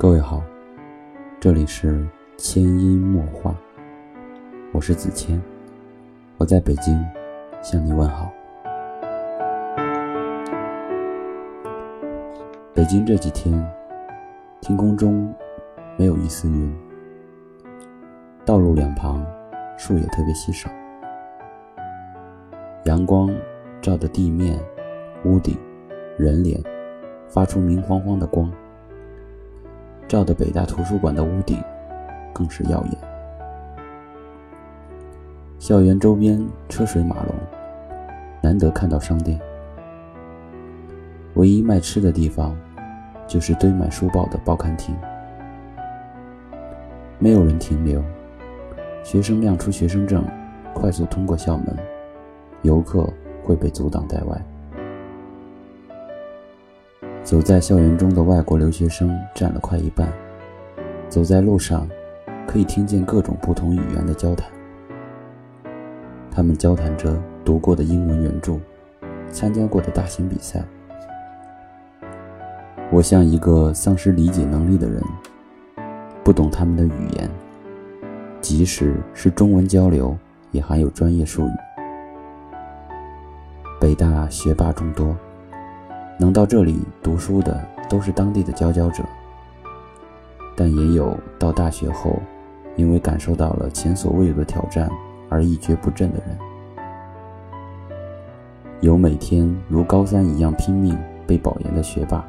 各位好，这里是千音墨画，我是子谦，我在北京向你问好。北京这几天，天空中没有一丝云，道路两旁树也特别稀少，阳光照的地面、屋顶、人脸，发出明晃晃的光。照的北大图书馆的屋顶更是耀眼。校园周边车水马龙，难得看到商店。唯一卖吃的地方，就是堆满书报的报刊亭。没有人停留，学生亮出学生证，快速通过校门，游客会被阻挡在外。走在校园中的外国留学生占了快一半。走在路上，可以听见各种不同语言的交谈。他们交谈着读过的英文原著，参加过的大型比赛。我像一个丧失理解能力的人，不懂他们的语言，即使是中文交流，也含有专业术语。北大学霸众多。能到这里读书的都是当地的佼佼者，但也有到大学后，因为感受到了前所未有的挑战而一蹶不振的人。有每天如高三一样拼命被保研的学霸，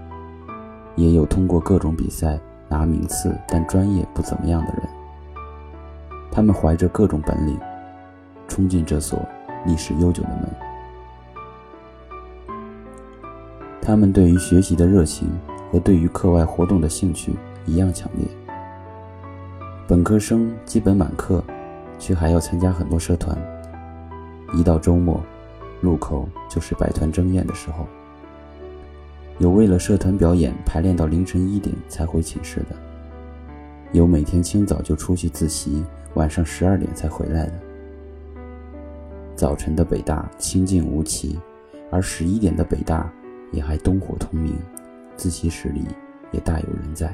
也有通过各种比赛拿名次但专业不怎么样的人。他们怀着各种本领，冲进这所历史悠久的门。他们对于学习的热情和对于课外活动的兴趣一样强烈。本科生基本满课，却还要参加很多社团。一到周末，路口就是百团争艳的时候。有为了社团表演排练到凌晨一点才回寝室的，有每天清早就出去自习，晚上十二点才回来的。早晨的北大清静无奇，而十一点的北大。也还灯火通明，自习室里也大有人在。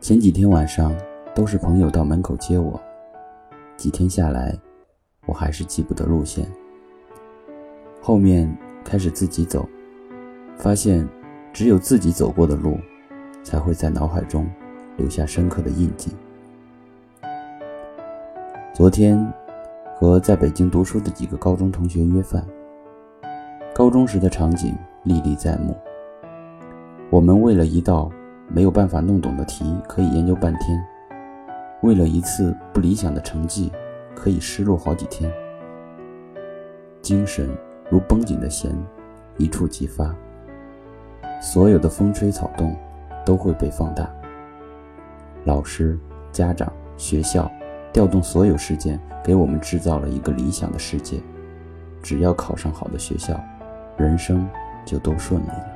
前几天晚上都是朋友到门口接我，几天下来，我还是记不得路线。后面开始自己走，发现只有自己走过的路，才会在脑海中留下深刻的印记。昨天。和在北京读书的几个高中同学约饭。高中时的场景历历在目。我们为了一道没有办法弄懂的题，可以研究半天；为了一次不理想的成绩，可以失落好几天。精神如绷紧的弦，一触即发。所有的风吹草动都会被放大。老师、家长、学校。调动所有事件，给我们制造了一个理想的世界。只要考上好的学校，人生就都顺利了。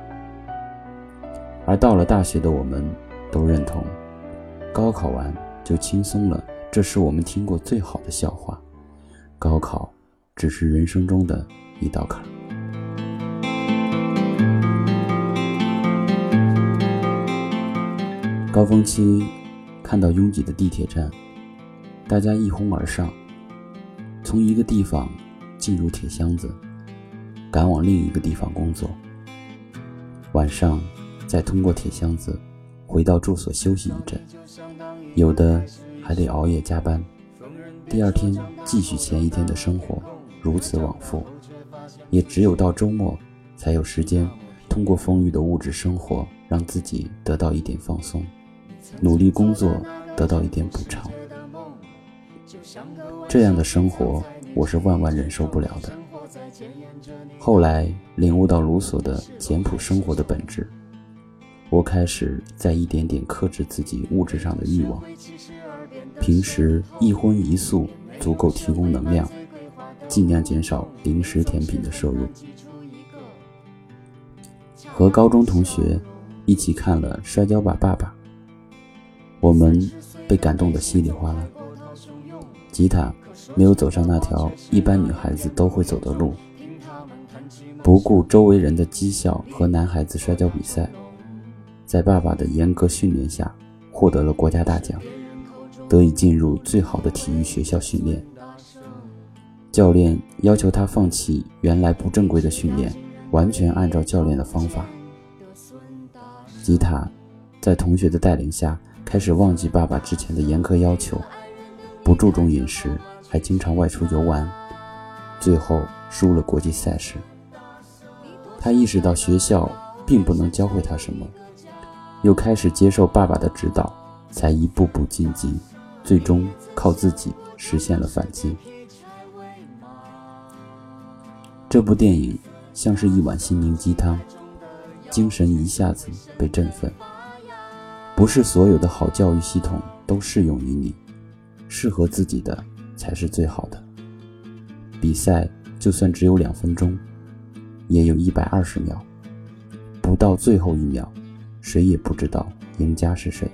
而到了大学的我们，都认同，高考完就轻松了。这是我们听过最好的笑话。高考只是人生中的一道坎。高峰期，看到拥挤的地铁站。大家一哄而上，从一个地方进入铁箱子，赶往另一个地方工作。晚上再通过铁箱子回到住所休息一阵，有的还得熬夜加班。第二天继续前一天的生活，如此往复。也只有到周末，才有时间通过丰裕的物质生活，让自己得到一点放松，努力工作得到一点补偿。这样的生活，我是万万忍受不了的。后来领悟到卢梭的简朴生活的本质，我开始在一点点克制自己物质上的欲望。平时一荤一素足够提供能量，尽量减少零食甜品的摄入。和高中同学一起看了《摔跤吧，爸爸》，我们被感动得稀里哗啦。吉他没有走上那条一般女孩子都会走的路，不顾周围人的讥笑和男孩子摔跤比赛，在爸爸的严格训练下，获得了国家大奖，得以进入最好的体育学校训练。教练要求他放弃原来不正规的训练，完全按照教练的方法。吉塔在同学的带领下，开始忘记爸爸之前的严苛要求，不注重饮食，还经常外出游玩，最后输了国际赛事。他意识到学校并不能教会他什么，又开始接受爸爸的指导，才一步步晋级，最终靠自己实现了反击。这部电影像是一碗心灵鸡汤，精神一下子被振奋。不是所有的好教育系统都适用于你，适合自己的才是最好的。比赛就算只有两分钟，也有一百二十秒，不到最后一秒，谁也不知道赢家是谁。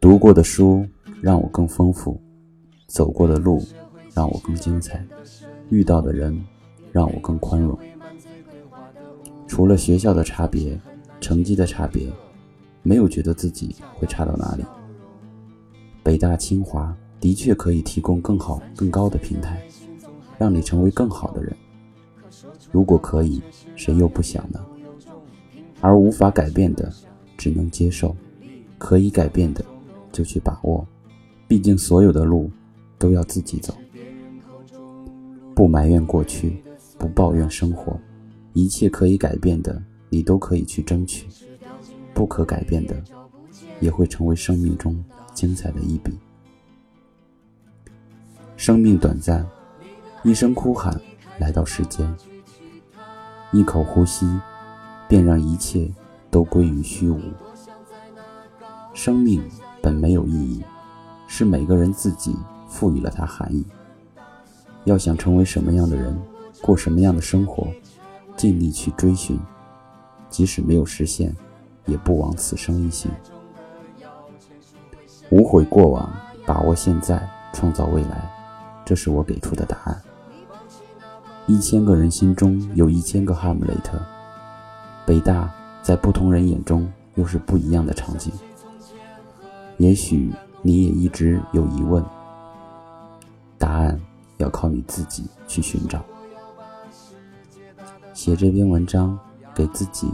读过的书让我更丰富，走过的路。让我更精彩，遇到的人让我更宽容。除了学校的差别、成绩的差别，没有觉得自己会差到哪里。北大、清华的确可以提供更好、更高的平台，让你成为更好的人。如果可以，谁又不想呢？而无法改变的，只能接受；可以改变的，就去把握。毕竟，所有的路都要自己走。不埋怨过去，不抱怨生活，一切可以改变的，你都可以去争取；不可改变的，也会成为生命中精彩的一笔。生命短暂，一声哭喊来到世间，一口呼吸，便让一切都归于虚无。生命本没有意义，是每个人自己赋予了它含义。要想成为什么样的人，过什么样的生活，尽力去追寻，即使没有实现，也不枉此生一行。无悔过往，把握现在，创造未来，这是我给出的答案。一千个人心中有一千个哈姆雷特，北大在不同人眼中又是不一样的场景。也许你也一直有疑问，答案。要靠你自己去寻找。写这篇文章，给自己，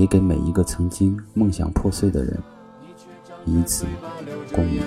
也给每一个曾经梦想破碎的人，以此共勉。